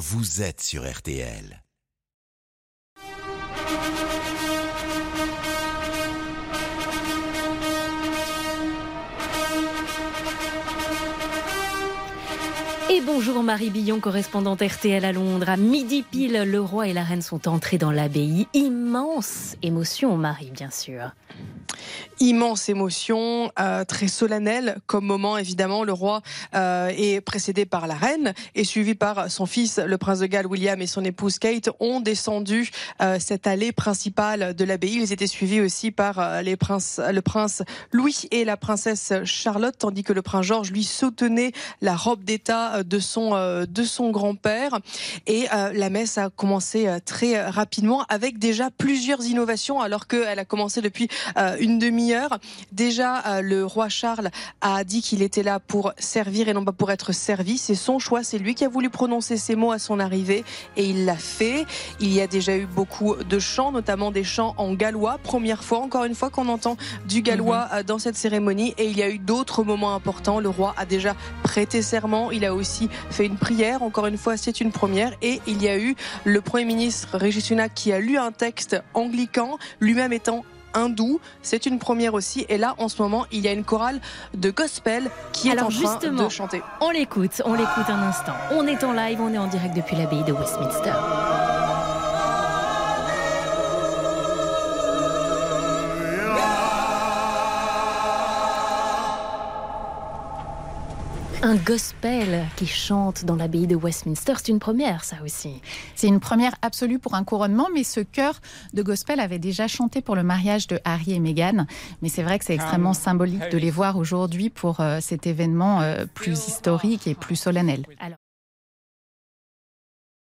vous êtes sur RTL. Et bonjour Marie Billon, correspondante RTL à Londres. À midi pile, le roi et la reine sont entrés dans l'abbaye. Immense émotion, Marie, bien sûr immense émotion, euh, très solennelle comme moment évidemment. Le roi euh, est précédé par la reine et suivi par son fils, le prince de Galles William et son épouse Kate, ont descendu euh, cette allée principale de l'abbaye. Ils étaient suivis aussi par les princes, le prince Louis et la princesse Charlotte, tandis que le prince George lui soutenait la robe d'État de son de son grand-père. Et la messe a commencé très rapidement avec déjà plusieurs innovations, alors qu'elle a commencé depuis une demi Déjà, euh, le roi Charles a dit qu'il était là pour servir et non pas pour être servi. C'est son choix, c'est lui qui a voulu prononcer ces mots à son arrivée et il l'a fait. Il y a déjà eu beaucoup de chants, notamment des chants en gallois. Première fois, encore une fois, qu'on entend du gallois mhm. euh, dans cette cérémonie. Et il y a eu d'autres moments importants. Le roi a déjà prêté serment. Il a aussi fait une prière. Encore une fois, c'est une première. Et il y a eu le Premier ministre Régis Sunak qui a lu un texte anglican, lui-même étant hindou. C'est une première aussi. Et là, en ce moment, il y a une chorale de gospel qui est en train de chanter. On l'écoute, on l'écoute un instant. On est en live, on est en direct depuis l'abbaye de Westminster. Un gospel qui chante dans l'abbaye de Westminster, c'est une première, ça aussi. C'est une première absolue pour un couronnement, mais ce chœur de gospel avait déjà chanté pour le mariage de Harry et Meghan. Mais c'est vrai que c'est extrêmement symbolique de les voir aujourd'hui pour euh, cet événement euh, plus historique et plus solennel.